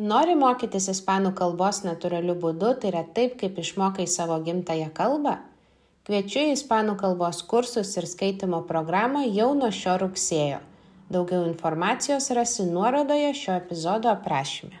Nori mokytis ispanų kalbos natūraliu būdu, tai yra taip, kaip išmokai savo gimtają kalbą? Kviečiu į ispanų kalbos kursus ir skaitimo programą jau nuo šio rugsėjo. Daugiau informacijos rasi nuorodoje šio epizodo aprašyme.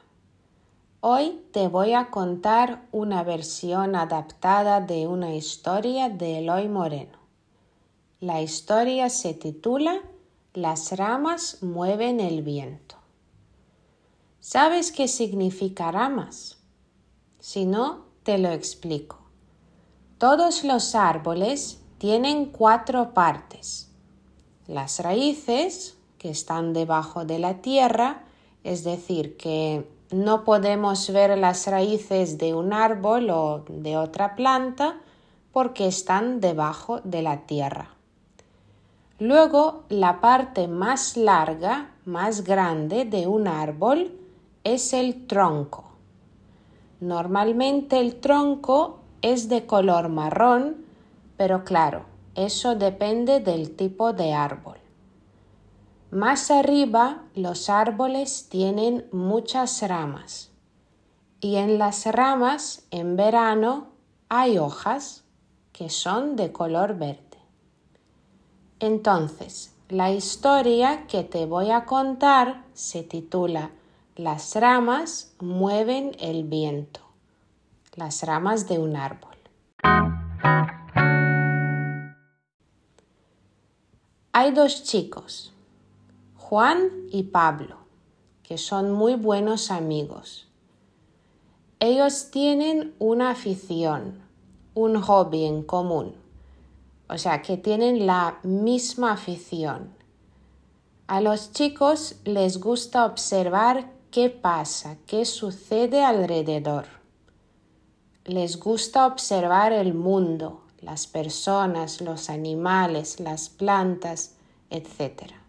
Hoy te voy a contar una versión adaptada de una historia de Eloy Moreno. La historia se titula Las ramas mueven el viento. ¿Sabes qué significa ramas? Si no, te lo explico. Todos los árboles tienen cuatro partes. Las raíces, que están debajo de la tierra, es decir, que no podemos ver las raíces de un árbol o de otra planta porque están debajo de la tierra. Luego, la parte más larga, más grande de un árbol es el tronco. Normalmente el tronco es de color marrón, pero claro, eso depende del tipo de árbol. Más arriba los árboles tienen muchas ramas y en las ramas en verano hay hojas que son de color verde. Entonces, la historia que te voy a contar se titula Las ramas mueven el viento. Las ramas de un árbol. Hay dos chicos Juan y Pablo, que son muy buenos amigos. Ellos tienen una afición, un hobby en común, o sea, que tienen la misma afición. A los chicos les gusta observar qué pasa, qué sucede alrededor. Les gusta observar el mundo, las personas, los animales, las plantas, etc.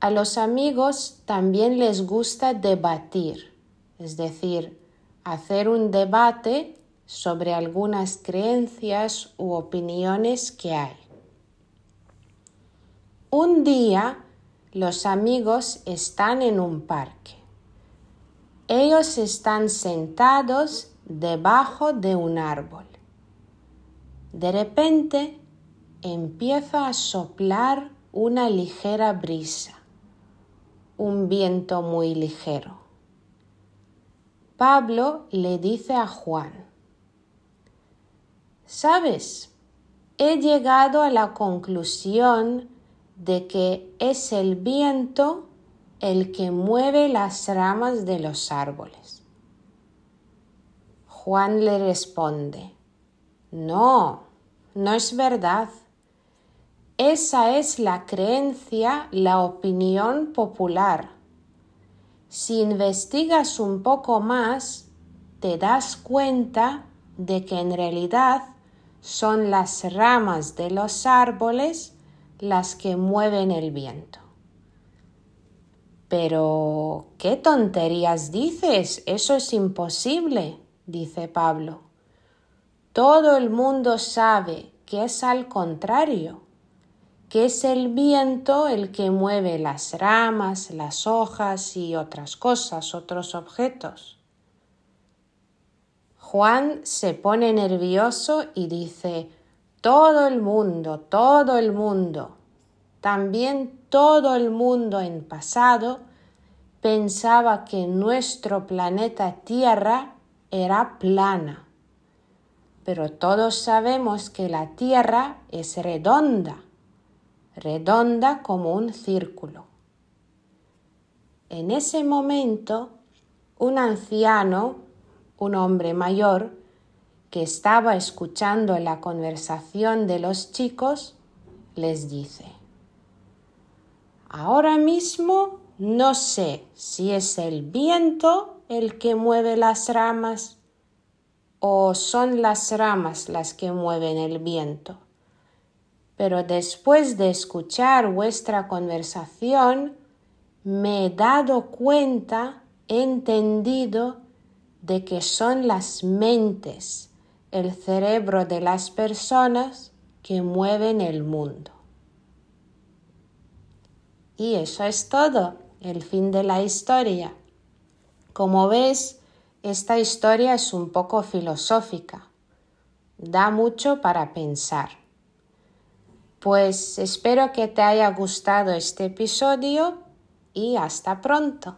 A los amigos también les gusta debatir, es decir, hacer un debate sobre algunas creencias u opiniones que hay. Un día los amigos están en un parque. Ellos están sentados debajo de un árbol. De repente empieza a soplar una ligera brisa un viento muy ligero. Pablo le dice a Juan, ¿sabes? He llegado a la conclusión de que es el viento el que mueve las ramas de los árboles. Juan le responde, no, no es verdad. Esa es la creencia, la opinión popular. Si investigas un poco más, te das cuenta de que en realidad son las ramas de los árboles las que mueven el viento. Pero, ¿qué tonterías dices? Eso es imposible, dice Pablo. Todo el mundo sabe que es al contrario que es el viento el que mueve las ramas, las hojas y otras cosas, otros objetos. Juan se pone nervioso y dice, todo el mundo, todo el mundo, también todo el mundo en pasado pensaba que nuestro planeta Tierra era plana. Pero todos sabemos que la Tierra es redonda redonda como un círculo. En ese momento, un anciano, un hombre mayor, que estaba escuchando la conversación de los chicos, les dice, Ahora mismo no sé si es el viento el que mueve las ramas o son las ramas las que mueven el viento. Pero después de escuchar vuestra conversación, me he dado cuenta, he entendido de que son las mentes, el cerebro de las personas que mueven el mundo. Y eso es todo, el fin de la historia. Como ves, esta historia es un poco filosófica. Da mucho para pensar. Pues espero que te haya gustado este episodio y hasta pronto.